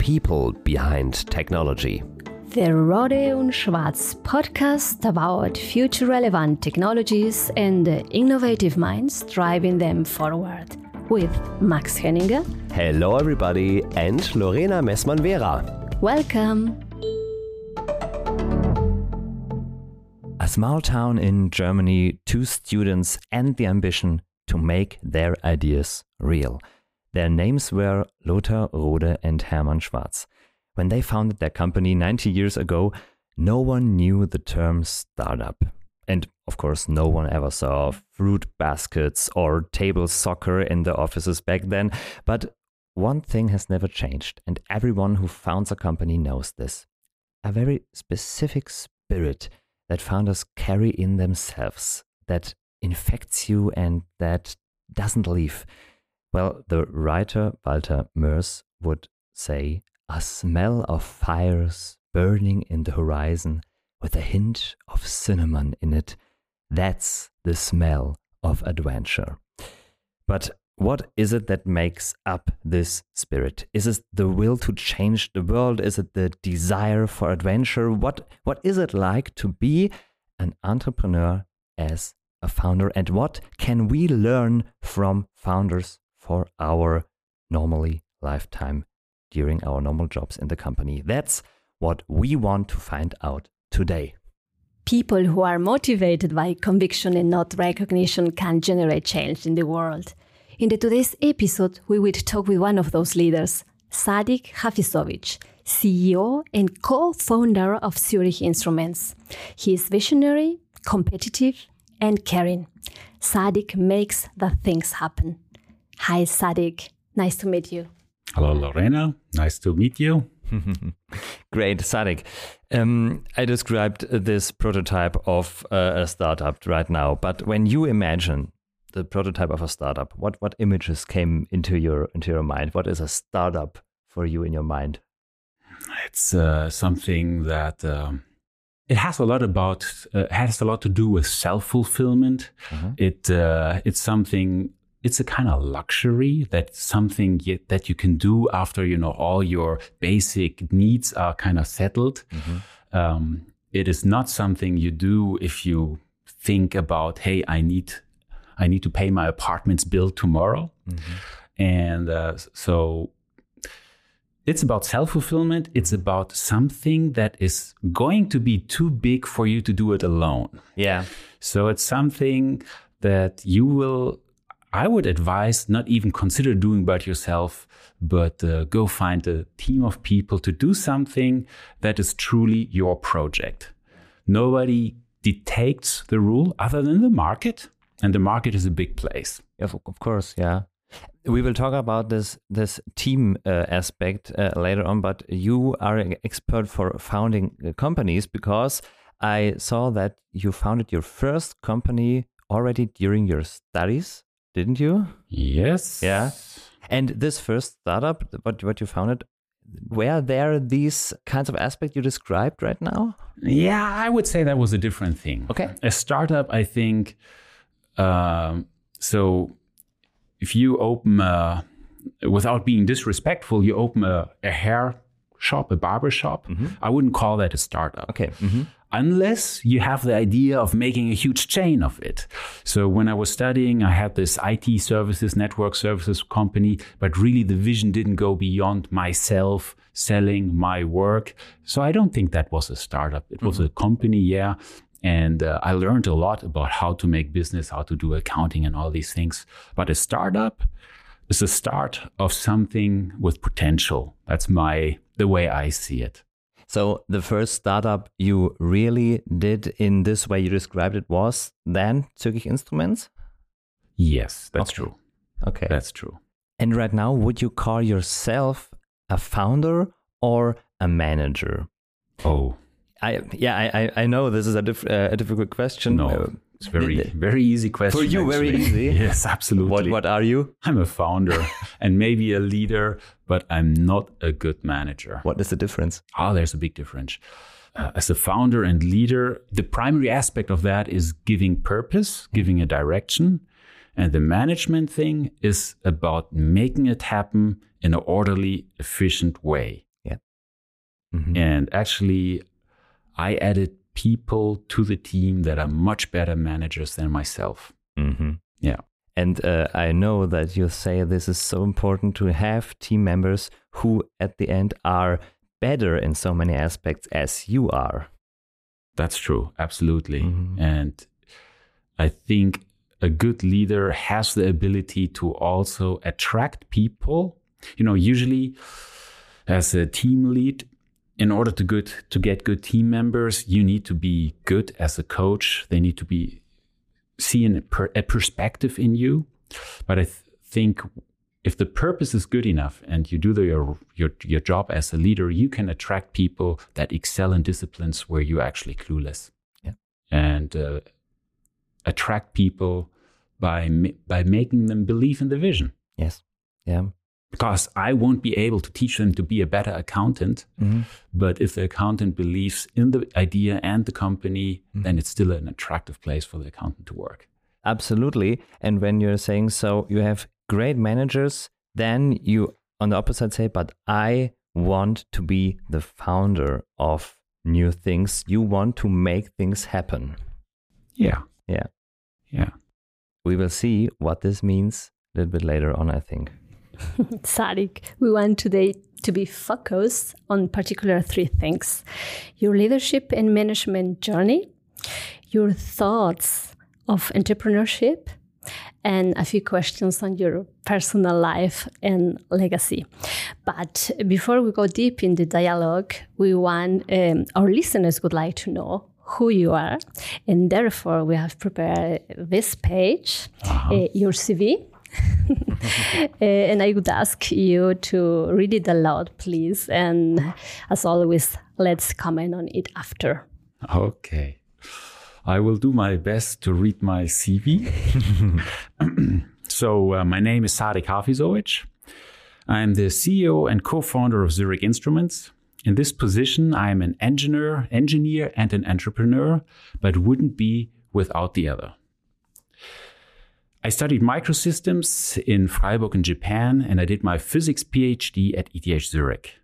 people behind technology. The Rohde und Schwarz podcast about future relevant technologies and the innovative minds driving them forward with Max Henninger. Hello, everybody, and Lorena Messmann-Vera. Welcome. A small town in Germany, two students and the ambition to make their ideas real. Their names were Lothar Rohde and Hermann Schwarz. When they founded their company 90 years ago, no one knew the term startup. And of course, no one ever saw fruit baskets or table soccer in the offices back then. But one thing has never changed, and everyone who founds a company knows this a very specific spirit that founders carry in themselves that infects you and that doesn't leave. Well, the writer Walter Moers would say, a smell of fires burning in the horizon with a hint of cinnamon in it. That's the smell of adventure. But what is it that makes up this spirit? Is it the will to change the world? Is it the desire for adventure? What, what is it like to be an entrepreneur as a founder? And what can we learn from founders for our normally lifetime during our normal jobs in the company. That's what we want to find out today. People who are motivated by conviction and not recognition can generate change in the world. In the today's episode, we will talk with one of those leaders, Sadik Hafizovic, CEO and co-founder of Zurich Instruments. He is visionary, competitive, and caring. Sadik makes the things happen. Hi, Sadik. Nice to meet you. Hello, Lorena. Nice to meet you. Great, Sadik. Um, I described this prototype of uh, a startup right now, but when you imagine the prototype of a startup, what what images came into your into your mind? What is a startup for you in your mind? It's uh, something that um, it has a lot about uh, has a lot to do with self fulfillment. Mm-hmm. It uh, it's something it's a kind of luxury that something that you can do after you know all your basic needs are kind of settled. Mm-hmm. Um, it is not something you do if you think about, hey, I need, I need to pay my apartment's bill tomorrow, mm-hmm. and uh, so it's about self fulfillment. It's about something that is going to be too big for you to do it alone. Yeah. So it's something that you will I would advise not even consider doing by yourself, but uh, go find a team of people to do something that is truly your project. Nobody dictates the rule other than the market, and the market is a big place. Of, of course, yeah. We will talk about this this team uh, aspect uh, later on, but you are an expert for founding uh, companies because I saw that you founded your first company already during your studies didn't you? Yes. Yeah. And this first startup, what what you founded, were there these kinds of aspects you described right now? Yeah, I would say that was a different thing. Okay. A startup, I think. Um, so, if you open, a, without being disrespectful, you open a, a hair shop, a barber shop. Mm-hmm. I wouldn't call that a startup. Okay. Mm-hmm unless you have the idea of making a huge chain of it. So when I was studying, I had this IT services, network services company, but really the vision didn't go beyond myself selling my work. So I don't think that was a startup. It was mm-hmm. a company, yeah. And uh, I learned a lot about how to make business, how to do accounting and all these things. But a startup is the start of something with potential. That's my, the way I see it. So the first startup you really did in this way you described it was then Zurich Instruments? Yes, that's okay. true. Okay. That's true. And right now, would you call yourself a founder or a manager? Oh. I yeah, I I know this is a, diff, uh, a difficult question. No. It's very, very easy question. For you, actually. very easy. yes, absolutely. What, what are you? I'm a founder and maybe a leader, but I'm not a good manager. What is the difference? Oh, there's a big difference. Uh, as a founder and leader, the primary aspect of that is giving purpose, giving a direction. And the management thing is about making it happen in an orderly, efficient way. Mm-hmm. And actually, I added people to the team that are much better managers than myself. Mm-hmm. Yeah. And uh, I know that you say this is so important to have team members who, at the end, are better in so many aspects as you are. That's true, absolutely. Mm-hmm. And I think a good leader has the ability to also attract people. You know, usually as a team lead, in order to good to get good team members, you need to be good as a coach. They need to be seeing a, per, a perspective in you. But I th- think if the purpose is good enough and you do the, your, your your job as a leader, you can attract people that excel in disciplines where you're actually clueless. Yeah. And uh, attract people by by making them believe in the vision. Yes. Yeah because I won't be able to teach them to be a better accountant. Mm-hmm. But if the accountant believes in the idea and the company, mm-hmm. then it's still an attractive place for the accountant to work. Absolutely. And when you're saying so, you have great managers, then you, on the opposite, say, but I want to be the founder of new things. You want to make things happen. Yeah. Yeah. Yeah. We will see what this means a little bit later on, I think. Sadik, we want today to be focused on particular three things your leadership and management journey, your thoughts of entrepreneurship, and a few questions on your personal life and legacy. But before we go deep in the dialogue, we want um, our listeners would like to know who you are, and therefore we have prepared this page, uh-huh. uh, your CV, and I would ask you to read it aloud, please. And as always, let's comment on it after. Okay. I will do my best to read my CV. so, uh, my name is Sadik Hafizovic. I'm the CEO and co-founder of Zurich Instruments. In this position, I am an engineer, engineer and an entrepreneur, but wouldn't be without the other. I studied microsystems in Freiburg in Japan, and I did my physics PhD at ETH Zurich.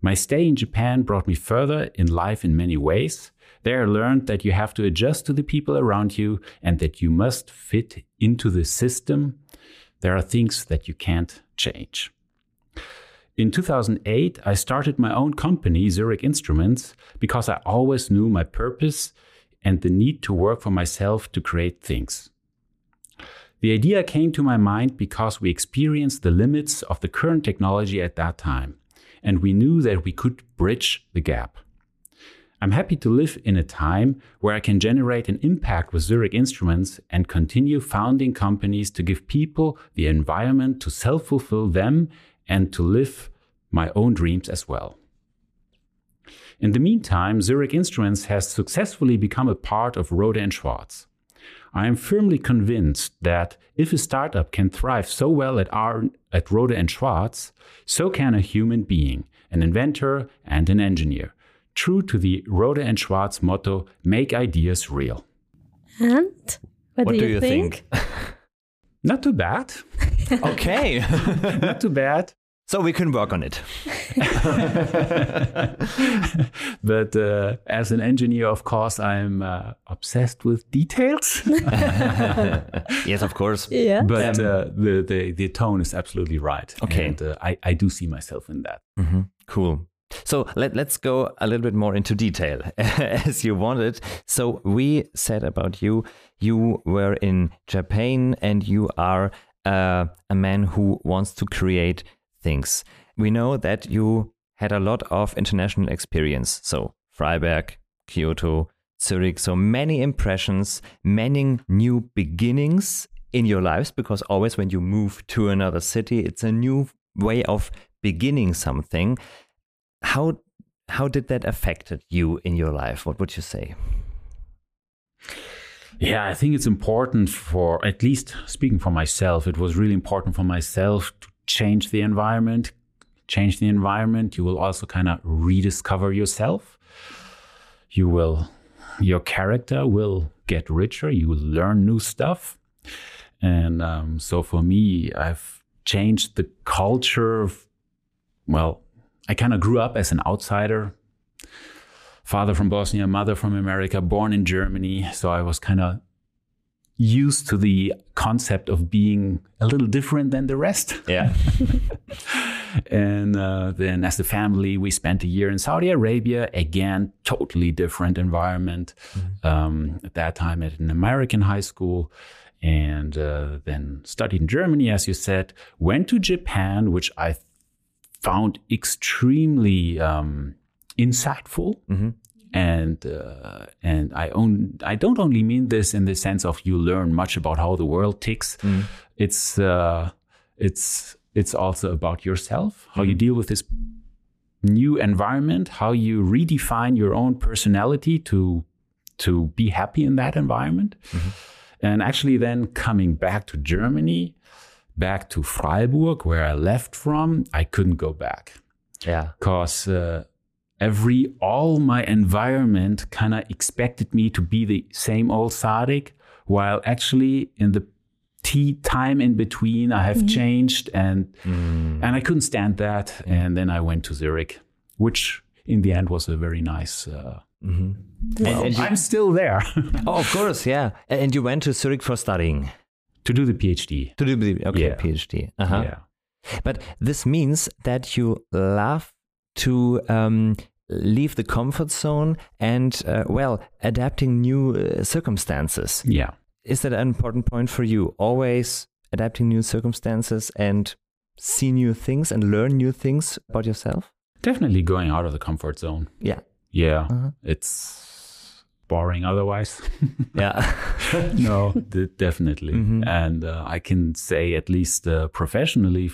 My stay in Japan brought me further in life in many ways. There I learned that you have to adjust to the people around you and that you must fit into the system. There are things that you can't change. In 2008, I started my own company, Zurich Instruments, because I always knew my purpose and the need to work for myself to create things. The idea came to my mind because we experienced the limits of the current technology at that time, and we knew that we could bridge the gap. I'm happy to live in a time where I can generate an impact with Zurich Instruments and continue founding companies to give people the environment to self fulfill them and to live my own dreams as well. In the meantime, Zurich Instruments has successfully become a part of Rohde Schwarz. I am firmly convinced that if a startup can thrive so well at, our, at Rohde and Schwarz, so can a human being, an inventor and an engineer. True to the Rohde and Schwarz motto, make ideas real. And what, what do, do, you, you think? think? Not too bad. okay. Not too bad. So we can work on it. but uh, as an engineer, of course, I'm uh, obsessed with details. yes, of course. Yeah. But um, uh, the, the the tone is absolutely right. Okay. And uh, I I do see myself in that. Mm-hmm. Cool. So let, let's go a little bit more into detail as you wanted. So we said about you, you were in Japan and you are uh, a man who wants to create things. We know that you had a lot of international experience. So, Freiburg, Kyoto, Zurich. So, many impressions, many new beginnings in your lives because always when you move to another city, it's a new way of beginning something. How how did that affected you in your life? What would you say? Yeah, I think it's important for at least speaking for myself. It was really important for myself to change the environment, change the environment, you will also kind of rediscover yourself. You will, your character will get richer. You will learn new stuff. And um, so for me, I've changed the culture. Of, well, I kind of grew up as an outsider father from Bosnia, mother from America, born in Germany. So I was kind of used to the concept of being a little different than the rest. Yeah. and uh, then, as a family, we spent a year in Saudi Arabia. Again, totally different environment. Mm-hmm. Um, at that time, at an American high school, and uh, then studied in Germany, as you said. Went to Japan, which I found extremely um, insightful. Mm-hmm and uh, and I own I don't only mean this in the sense of you learn much about how the world ticks. Mm. It's uh, it's it's also about yourself, how mm. you deal with this new environment, how you redefine your own personality to to be happy in that environment, mm-hmm. and actually then coming back to Germany, back to Freiburg where I left from, I couldn't go back. Yeah, because. Uh, every all my environment kind of expected me to be the same old Sadik, while actually in the tea time in between I have mm-hmm. changed and mm. and I couldn't stand that. And then I went to Zurich, which in the end was a very nice. Uh, mm-hmm. well, and, and you, I'm still there. oh, of course, yeah. And you went to Zurich for studying to do the PhD. To do the okay yeah. PhD. Uh-huh. Yeah. But this means that you love to um, leave the comfort zone and, uh, well, adapting new uh, circumstances. Yeah. Is that an important point for you? Always adapting new circumstances and see new things and learn new things about yourself? Definitely going out of the comfort zone. Yeah. Yeah. Uh-huh. It's boring otherwise. yeah. no, d- definitely. Mm-hmm. And uh, I can say, at least uh, professionally,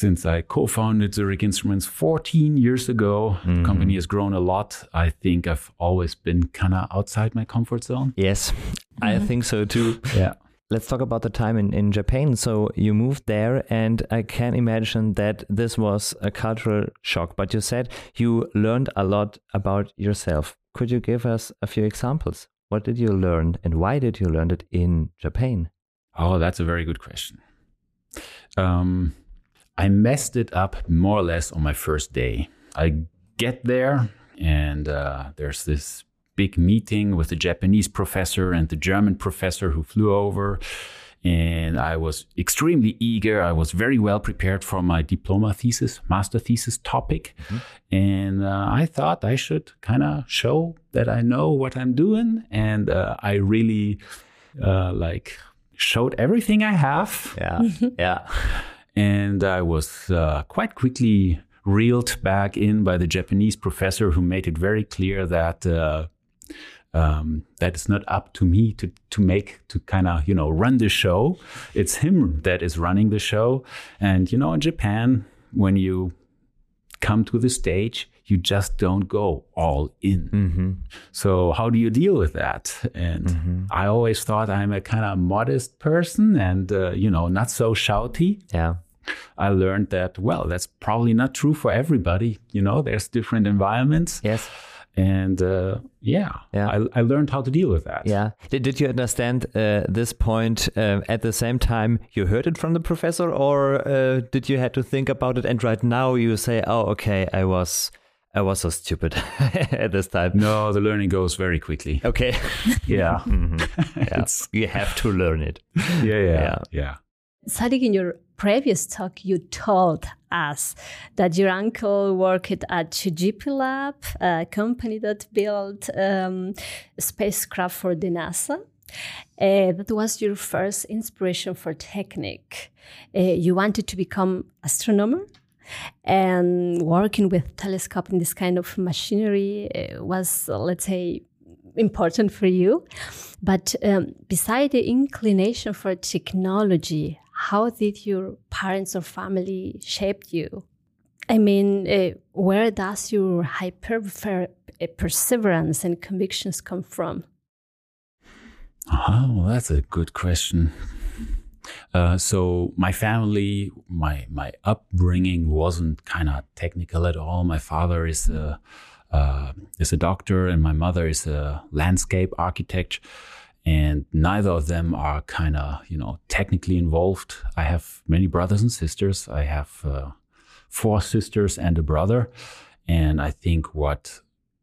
since I co-founded Zurich Instruments 14 years ago. Mm-hmm. The company has grown a lot. I think I've always been kind of outside my comfort zone. Yes, mm-hmm. I think so too. Yeah. Let's talk about the time in, in Japan. So you moved there, and I can imagine that this was a cultural shock. But you said you learned a lot about yourself. Could you give us a few examples? What did you learn, and why did you learn it in Japan? Oh, that's a very good question. Um, I messed it up more or less on my first day. I get there, and uh, there's this big meeting with the Japanese professor and the German professor who flew over. And I was extremely eager. I was very well prepared for my diploma thesis, master thesis topic. Mm-hmm. And uh, I thought I should kind of show that I know what I'm doing. And uh, I really uh, like showed everything I have. Yeah. yeah. And I was uh, quite quickly reeled back in by the Japanese professor who made it very clear that uh, um, that it's not up to me to to make to kind of you know run the show. It's him that is running the show. And you know, in Japan, when you come to the stage, you just don't go all in. Mm-hmm. So how do you deal with that? And mm-hmm. I always thought I'm a kind of modest person and uh, you know not so shouty. Yeah. I learned that well, that's probably not true for everybody. You know, there's different environments. Yes. And uh, yeah, yeah. I, I, learned how to deal with that. Yeah. Did, did you understand uh, this point uh, at the same time you heard it from the professor, or uh, did you had to think about it? And right now you say, "Oh, okay, I was I was so stupid at this time. No, the learning goes very quickly. Okay. yeah. mm-hmm. yeah. you have to learn it. Yeah, yeah, yeah. yeah. Sadik, in your previous talk, you told us that your uncle worked at CGP Lab, a company that built um, spacecraft for the NASA. Uh, that was your first inspiration for technique. Uh, you wanted to become astronomer and working with telescope in this kind of machinery uh, was, let's say, important for you. But um, beside the inclination for technology, how did your parents or family shape you? I mean, uh, where does your hyper uh, perseverance and convictions come from? Oh, that's a good question. Uh, so my family, my my upbringing wasn't kind of technical at all. My father is a uh, is a doctor, and my mother is a landscape architect, and neither of them are kind of you know technically involved. I have many brothers and sisters. I have uh, four sisters and a brother, and I think what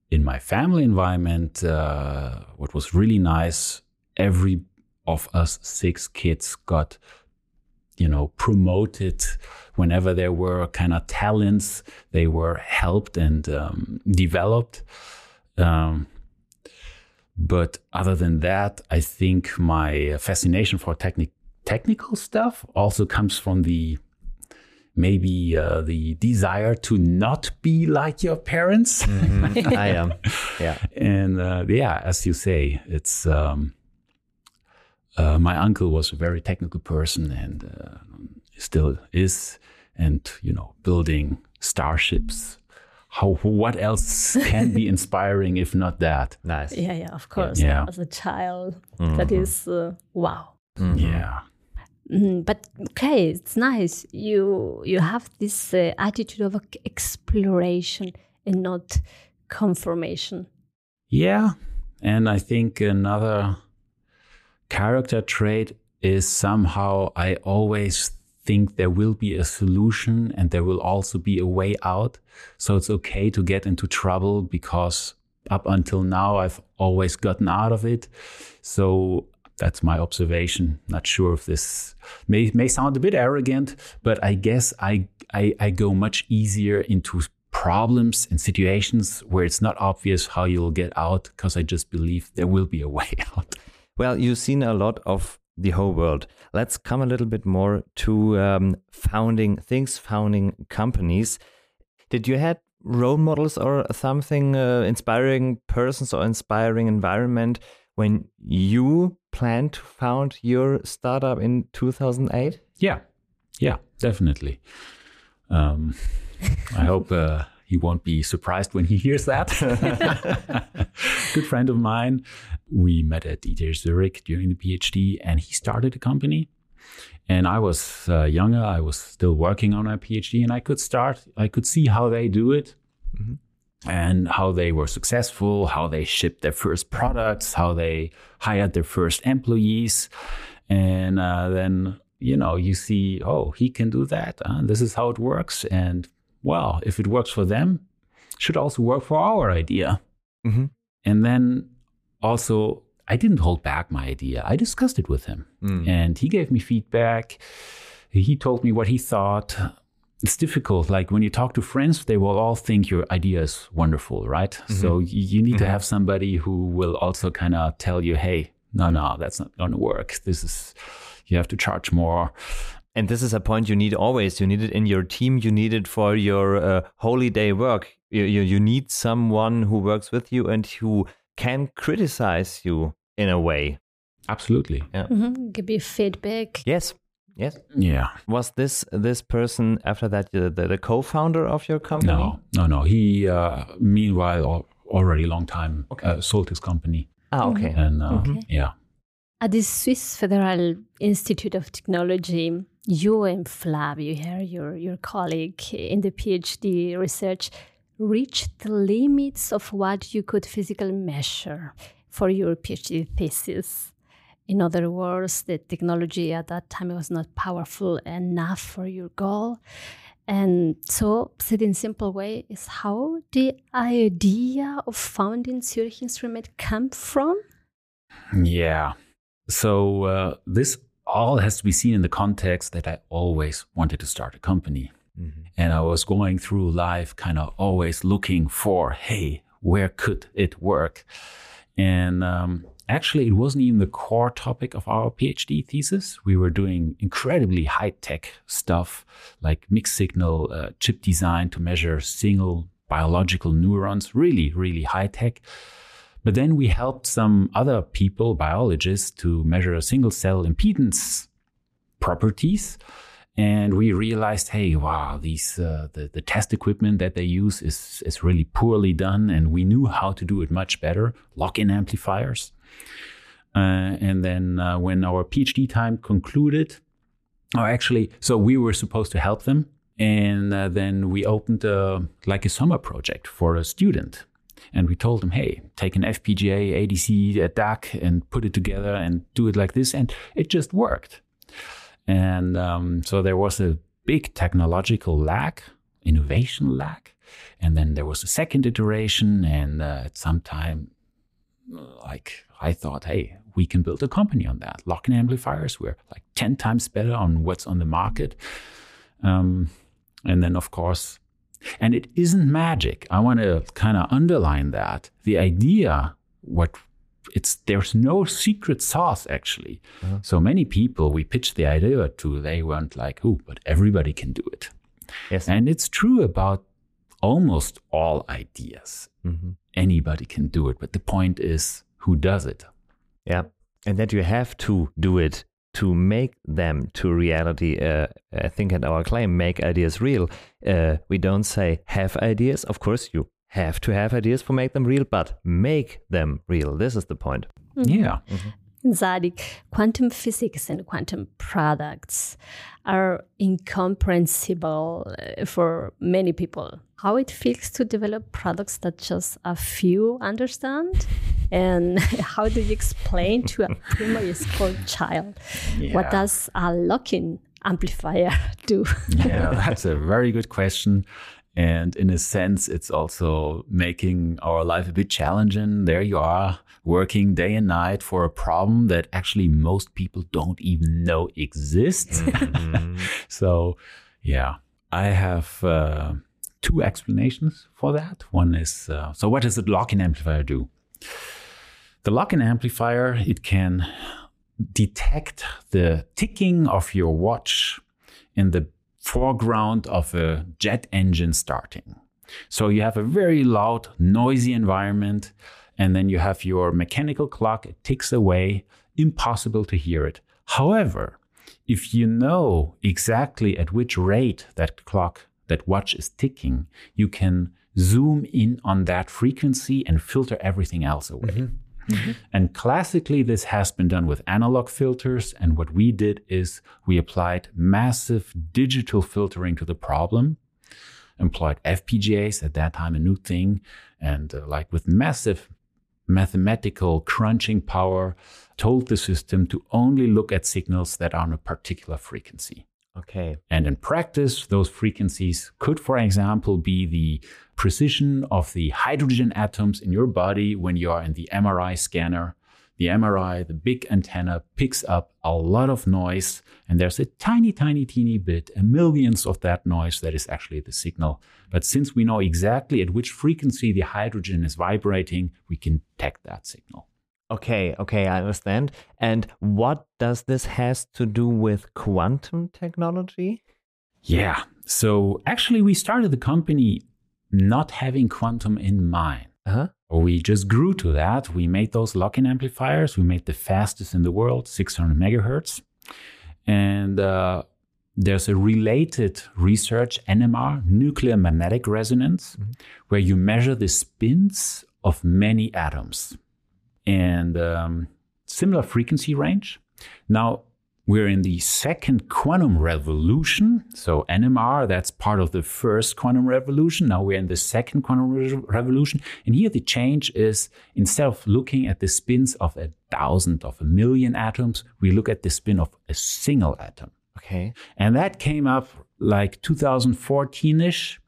in my family environment, uh, what was really nice, every of us six kids got, you know, promoted whenever there were kind of talents, they were helped and um, developed. Um, but other than that, I think my fascination for techni- technical stuff also comes from the maybe uh, the desire to not be like your parents. Mm-hmm. I am. Yeah. And uh, yeah, as you say, it's um, uh, my uncle was a very technical person and uh, still is, and you know, building starships. How what else can be inspiring if not that? Nice. Yeah, yeah, of course. Yeah. As a child, that is uh, wow. Yeah. Mm, but okay, it's nice. You you have this uh, attitude of exploration and not confirmation. Yeah. And I think another character trait is somehow I always think there will be a solution and there will also be a way out. So it's okay to get into trouble because up until now I've always gotten out of it. So that's my observation. Not sure if this may may sound a bit arrogant, but I guess I I, I go much easier into problems and situations where it's not obvious how you'll get out because I just believe there will be a way out. Well, you've seen a lot of the whole world. Let's come a little bit more to um, founding things, founding companies. Did you had role models or something uh, inspiring persons or inspiring environment when you planned to found your startup in 2008? Yeah, yeah, definitely. Um, I hope uh, he won't be surprised when he hears that. Good friend of mine. We met at ETH Zurich during the PhD, and he started a company. And I was uh, younger. I was still working on my PhD, and I could start. I could see how they do it, and how they were successful, how they shipped their first products, how they hired their first employees, and uh, then you know you see, oh, he can do that. Uh, this is how it works, and well, if it works for them, should also work for our idea. Mm-hmm. And then also, I didn't hold back my idea. I discussed it with him, hmm. and he gave me feedback. He told me what he thought. It's difficult. Like when you talk to friends, they will all think your idea is wonderful, right? Mm-hmm. So you, need to mm-hmm. have somebody who will also kind of tell you, hey, no, no, that's not going to work. This is, you have to charge more. And this is a point you need always. You need it in your team. You need it for your uh, holy day work. You, you, you need someone who works with you and who can criticize you in a way. Absolutely. Mm-hmm. Give you feedback. Yes. Yes. Yeah. Was this this person after that the, the, the co-founder of your company? No, no, no. He, uh, meanwhile, already long time uh, sold his company. Ah, okay. And uh, Okay. yeah. At the Swiss Federal Institute of Technology, you and Flavio Heer, your, your colleague in the PhD research, reached the limits of what you could physically measure for your PhD thesis. In other words, the technology at that time was not powerful enough for your goal. And so, said in simple way, is how the idea of founding Zurich Instrument come from? Yeah. So uh, this all has to be seen in the context that I always wanted to start a company. And I was going through life kind of always looking for, hey, where could it work? And um, actually, it wasn't even the core topic of our PhD thesis. We were doing incredibly high tech stuff like mixed signal uh, chip design to measure single biological neurons, really, really high tech. But then we helped some other people, biologists, to measure single cell impedance properties. And we realized, hey, wow, these uh, the, the test equipment that they use is is really poorly done, and we knew how to do it much better. Lock-in amplifiers. Uh, and then uh, when our PhD time concluded, or actually, so we were supposed to help them, and uh, then we opened uh, like a summer project for a student. And we told them, hey, take an FPGA, ADC, a DAC, and put it together and do it like this. And it just worked. And um, so there was a big technological lack, innovation lack. And then there was a second iteration, and uh, at some time, like I thought, hey, we can build a company on that. Lock-in amplifiers, we're like 10 times better on what's on the market. Um, and then, of course, and it isn't magic. I want to kind of underline that. The idea, what it's there's no secret sauce actually. Uh-huh. So many people we pitched the idea to, they weren't like, oh, but everybody can do it. Yes. And it's true about almost all ideas. Mm-hmm. Anybody can do it. But the point is who does it? Yeah. And that you have to do it to make them to reality. Uh, I think at our claim, make ideas real. Uh, we don't say have ideas. Of course, you have to have ideas for make them real, but make them real. This is the point. Mm-hmm. Yeah. Mm-hmm. Sadik, quantum physics and quantum products are incomprehensible uh, for many people. How it feels to develop products that just a few understand? And how do you explain to a primary school child yeah. what does a lock-in amplifier do? yeah, that's a very good question. And in a sense, it's also making our life a bit challenging. There you are working day and night for a problem that actually most people don't even know exists. Mm-hmm. so, yeah, I have uh, two explanations for that. One is uh, so, what does a lock in amplifier do? The lock in amplifier, it can detect the ticking of your watch in the foreground of a jet engine starting. So you have a very loud, noisy environment, and then you have your mechanical clock, it ticks away, impossible to hear it. However, if you know exactly at which rate that clock, that watch is ticking, you can zoom in on that frequency and filter everything else away. Mm-hmm. Mm-hmm. And classically, this has been done with analog filters. And what we did is we applied massive digital filtering to the problem, employed FPGAs at that time, a new thing, and uh, like with massive mathematical crunching power, told the system to only look at signals that are on a particular frequency. Okay. And in practice, those frequencies could, for example, be the precession of the hydrogen atoms in your body when you are in the MRI scanner. The MRI, the big antenna, picks up a lot of noise, and there's a tiny, tiny, teeny bit, a millionth of that noise that is actually the signal. But since we know exactly at which frequency the hydrogen is vibrating, we can detect that signal. Okay, okay, I understand. And what does this has to do with quantum technology? Yeah. So actually we started the company not having quantum in mind. Uh-huh. We just grew to that. We made those lock-in amplifiers. We made the fastest in the world, 600 megahertz. And uh, there's a related research, NMR, nuclear magnetic resonance, mm-hmm. where you measure the spins of many atoms and um, similar frequency range. Now, we're in the second quantum revolution. So, NMR, that's part of the first quantum revolution. Now we're in the second quantum re- revolution. And here the change is instead of looking at the spins of a thousand, of a million atoms, we look at the spin of a single atom. Okay. And that came up like 2014 ish.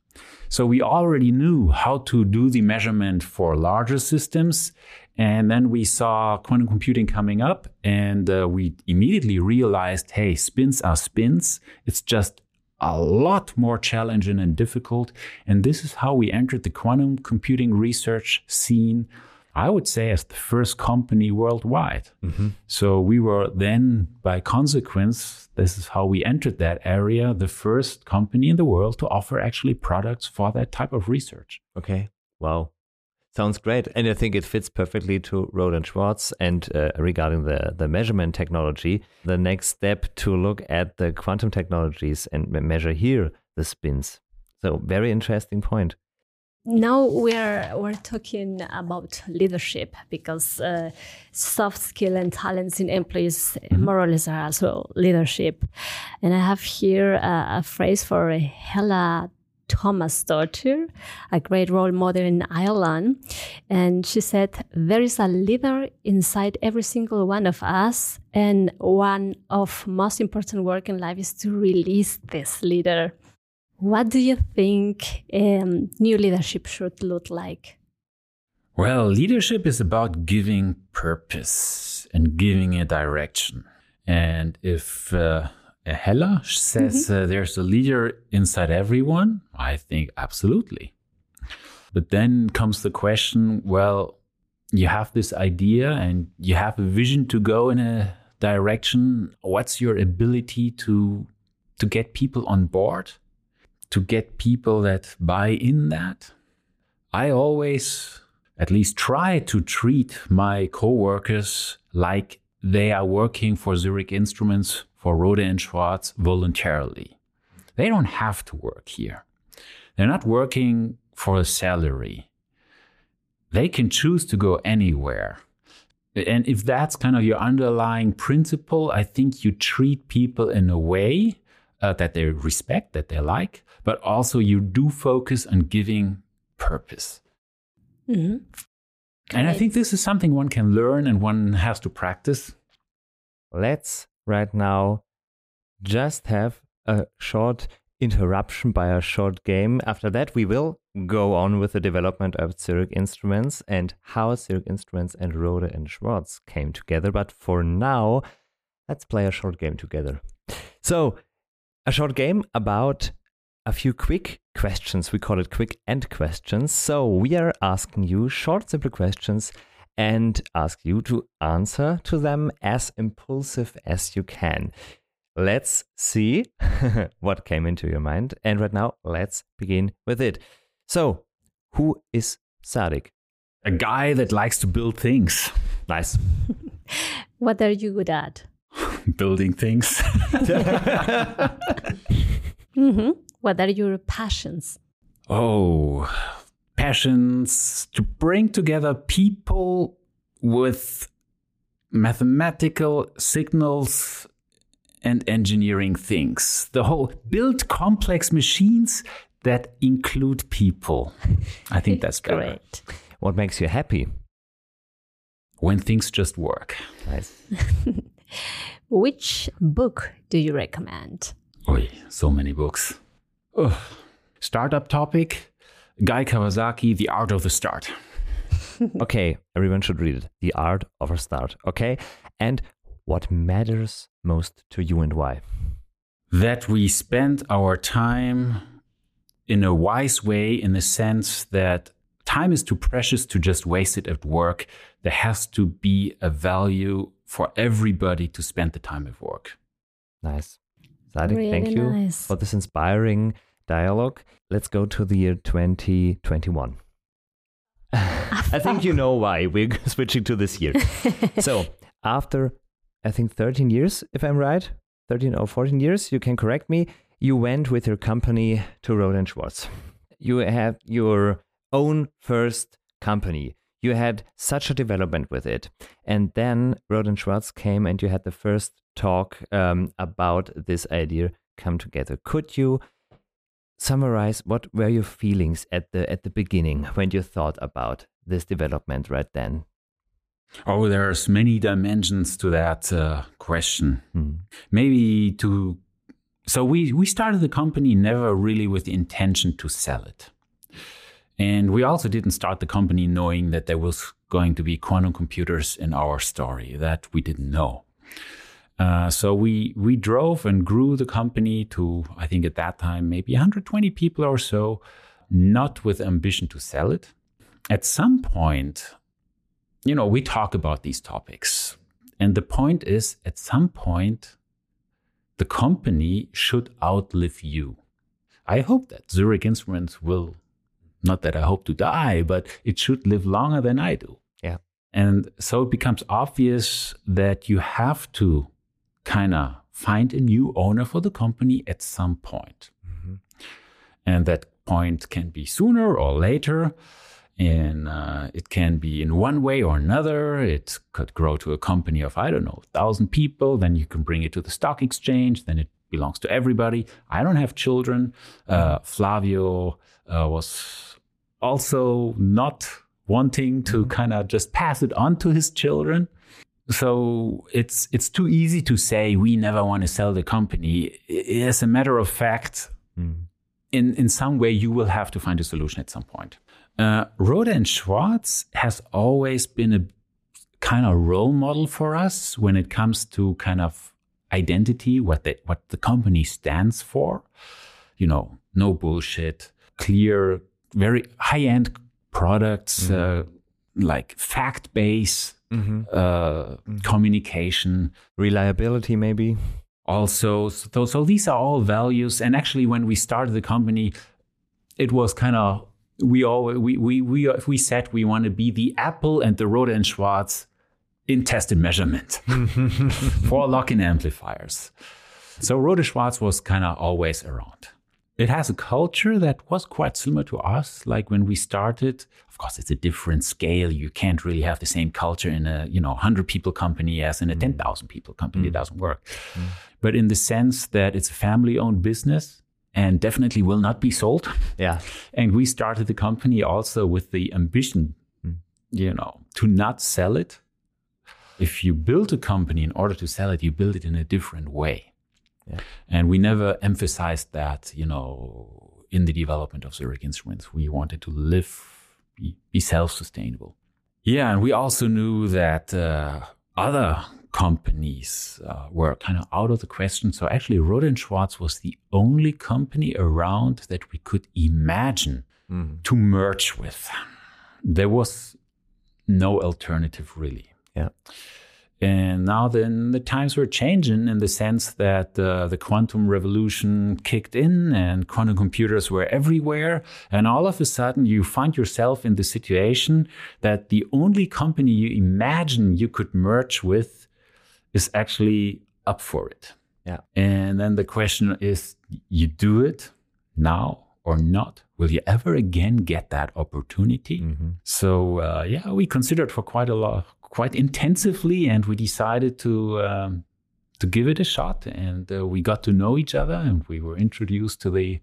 So we already knew how to do the measurement for larger systems. And then we saw quantum computing coming up, and uh, we immediately realized hey, spins are spins. It's just a lot more challenging and difficult. And this is how we entered the quantum computing research scene, I would say, as the first company worldwide. Mm-hmm. So we were then, by consequence, this is how we entered that area, the first company in the world to offer actually products for that type of research. Okay. Wow. Sounds great, and I think it fits perfectly to Rohde und Schwarz. And uh, regarding the the measurement technology, the next step to look at the quantum technologies and measure here the spins. So very interesting point. Now we're we're talking about leadership because uh, soft skill and talents in employees mm-hmm. more or less are also leadership, and I have here a, a phrase for Hella Thomasdottir, a great role model in Iceland. And she said, There is a leader inside every single one of us. And one of most important work in life is to release this leader. What do you think um, new leadership should look like? Well, leadership is about giving purpose and giving a direction. And if uh, Hella says mm-hmm. uh, there's a leader inside everyone, I think absolutely. But then comes the question well, you have this idea and you have a vision to go in a direction. What's your ability to, to get people on board? To get people that buy in that? I always, at least, try to treat my coworkers like they are working for Zurich Instruments, for Rohde and Schwarz voluntarily. They don't have to work here. They're not working for a salary. They can choose to go anywhere. And if that's kind of your underlying principle, I think you treat people in a way uh, that they respect, that they like, but also you do focus on giving purpose. Mm-hmm. And I think this is something one can learn and one has to practice. Let's right now just have a short interruption by a short game. After that, we will go on with the development of Zurich Instruments and how Zurich Instruments and Rohde and Schwarz came together. But for now, let's play a short game together. So, a short game about a few quick questions. We call it quick end questions. So, we are asking you short, simple questions and ask you to answer to them as impulsive as you can. Let's see what came into your mind. And right now, let's begin with it. So, who is Sadik? A guy that likes to build things. Nice. what are you good at? Building things. mm-hmm. What are your passions? Oh, passions to bring together people with mathematical signals and engineering things. The whole build complex machines that include people. I think that's better. Great. What makes you happy? When things just work. Nice. Which book do you recommend? Oh, so many books. Ugh. Startup topic Guy Kawasaki, The Art of the Start. okay, everyone should read it. The Art of a Start. Okay. And what matters most to you and why? That we spend our time in a wise way in the sense that time is too precious to just waste it at work. There has to be a value for everybody to spend the time at work. Nice. Sadik, really thank you nice. for this inspiring dialogue. Let's go to the year 2021. I think you know why we're switching to this year. so, after I think 13 years, if I'm right, 13 or 14 years, you can correct me, you went with your company to Rohde Schwarz. You had your own first company. You had such a development with it. And then Rohde Schwarz came and you had the first talk um, about this idea come together. Could you summarize what were your feelings at the at the beginning when you thought about this development right then? Oh, there's many dimensions to that uh, question. Hmm. Maybe to so we we started the company never really with the intention to sell it. And we also didn't start the company knowing that there was going to be quantum computers in our story. That we didn't know. Uh, so we we drove and grew the company to I think at that time maybe 120 people or so, not with ambition to sell it. At some point, you know, we talk about these topics, and the point is, at some point, the company should outlive you. I hope that Zurich Instruments will, not that I hope to die, but it should live longer than I do. Yeah. And so it becomes obvious that you have to kind of find a new owner for the company at some point. Mm-hmm. And that point can be sooner or later. And uh, it can be in one way or another. It could grow to a company of, I don't know, 1,000 people. Then you can bring it to the stock exchange. Then it belongs to everybody. I don't have children. Uh, Flavio uh, was also not wanting to mm-hmm. kind of just pass it on to his children. So it's it's too easy to say we never want to sell the company. As a matter of fact, mm. in, in some way, you will have to find a solution at some point. Uh, Rohde and Schwarz has always been a kind of role model for us when it comes to kind of identity, what the, what the company stands for. You know, no bullshit, clear, very high end products, mm-hmm. uh, like fact based mm-hmm. uh, mm-hmm. communication, reliability, maybe. Also, so, so these are all values. And actually, when we started the company, it was kind of we all we we we if we said we want to be the Apple and the Rohde and Schwarz in test and measurement for lock-in amplifiers. So Rohde Schwarz was kind of always around. It has a culture that was quite similar to us. Like when we started, of course, it's a different scale. You can't really have the same culture in a you know hundred people company as in a mm. ten thousand people company. Mm. It doesn't work. Mm. But in the sense that it's a family-owned business and definitely will not be sold. Yeah. And we started the company also with the ambition, mm. you know, to not sell it if you build a company in order to sell it, you build it in a different way. Yeah. And we never emphasized that, you know, in the development of Zurich Instruments. We wanted to live, be, be self sustainable. Yeah. And we also knew that uh, other companies uh, were kind of out of the question. So actually, Rohde und Schwarz was the only company around that we could imagine mm. to merge with. There was no alternative really. Yeah. And now then the times were changing in the sense that uh, the quantum revolution kicked in and quantum computers were everywhere. And all of a sudden you find yourself in the situation that the only company you imagine you could merge with is actually up for it. Yeah. And then the question is you do it now or not? Will you ever again get that opportunity? Mm-hmm. So uh, yeah, we considered for quite a lot, quite intensively, and we decided to um, to give it a shot. And uh, we got to know each other, and we were introduced to the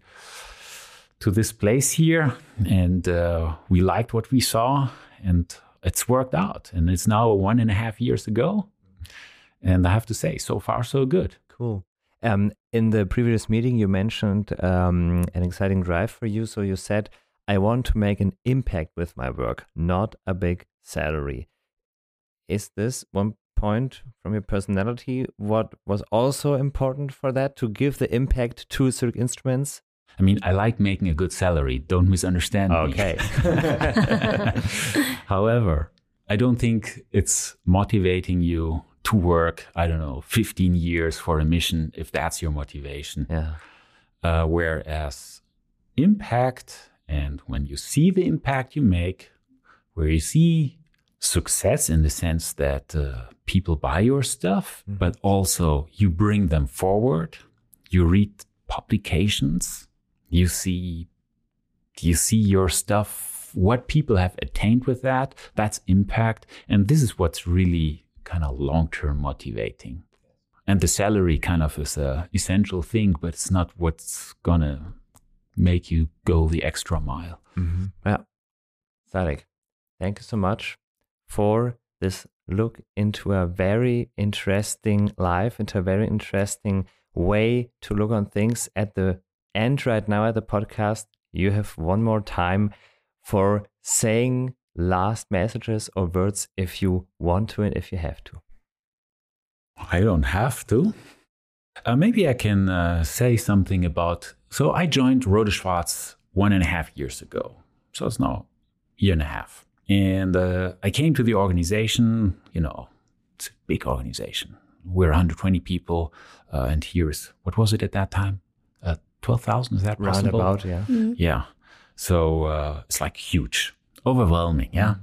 to this place here, and uh, we liked what we saw, and it's worked out. And it's now one and a half years ago, and I have to say, so far so good. Cool. Um, in the previous meeting, you mentioned um, an exciting drive for you. So you said, I want to make an impact with my work, not a big salary. Is this one point from your personality what was also important for that to give the impact to Zurich Instruments? I mean, I like making a good salary. Don't misunderstand okay. me. Okay. However, I don't think it's motivating you to work, I don't know, 15 years for a mission, if that's your motivation. Yeah. Uh, whereas impact, and when you see the impact you make, where you see success in the sense that uh, people buy your stuff, mm-hmm. but also you bring them forward. You read publications, you see, you see your stuff, what people have attained with that. That's impact, and this is what's really kind of long term motivating. And the salary kind of is a essential thing, but it's not what's gonna make you go the extra mile. Mm-hmm. Yeah, Sadik, thank you so much for this look into a very interesting life, into a very interesting way to look on things. At the end, right now, at the podcast, you have one more time for saying last messages or words if you want to and if you have to. I don't have to. Uh, maybe I can uh, say something about. So I joined Rohde Schwarz one and a half years ago. So it's now a year and a half. And uh, I came to the organization, you know, it's a big organization. We're 120 people. Uh, and here's, what was it at that time? Uh, 12,000, is that possible? Round about, yeah. Mm-hmm. Yeah. So uh, it's like huge, overwhelming, yeah. Mm-hmm.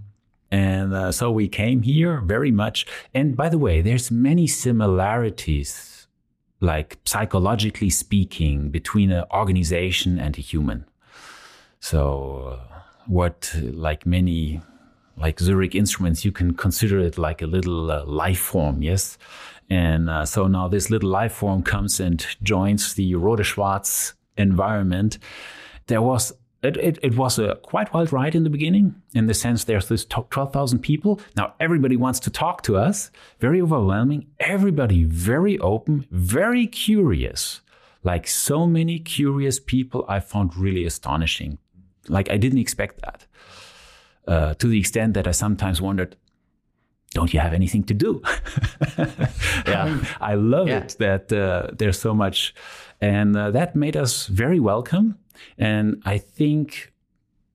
And uh, so we came here very much. And by the way, there's many similarities, like psychologically speaking, between an organization and a human. So, uh, what like many like Zurich Instruments, you can consider it like a little uh, life form, yes? And uh, so now this little life form comes and joins the Rohde Schwarz environment. There was it, it, it, was a quite wild ride in the beginning, in the sense there's this 12,000 people. Now everybody wants to talk to us. Very overwhelming. Everybody very open, very curious. like so many curious people, I found really astonishing. Like I didn't expect that. Uh, to the extent that I sometimes wondered, don't you have anything to do? yeah, I, love yeah. it that uh, there's so much, and uh, that made us very welcome. And I think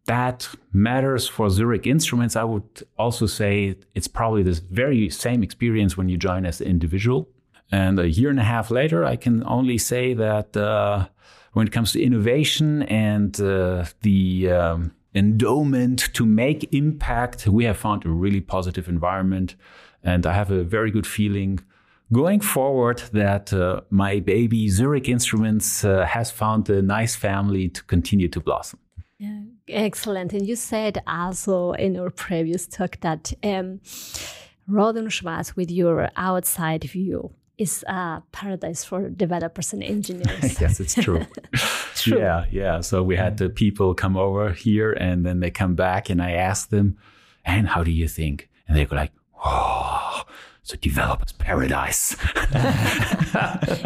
that matters for Zurich Instruments. I would also say it's probably this very same experience when you join as an individual. And a year and a half later, I can only say that uh, when it comes to innovation and uh, the um, endowment to make impact, we have found a really positive environment. And I have a very good feeling going forward that uh, my baby Zurich Instruments uh, has found a nice family to continue to blossom. Yeah, excellent. And you said also in our previous talk that um, Rohde & Schwarz, with your outside view, is a paradise for developers and engineers. yes, it's true. true. Yeah, yeah. So we had the people come over here and then they come back and I asked them, and how do you think? And they go like, oh, it's a developer's paradise.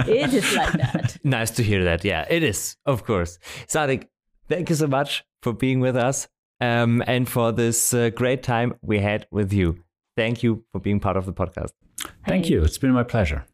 it is like that. Nice to hear that. Yeah, it is, of course. Sadik, thank you so much for being with us um, and for this uh, great time we had with you. Thank you for being part of the podcast. Thank you. It's been my pleasure.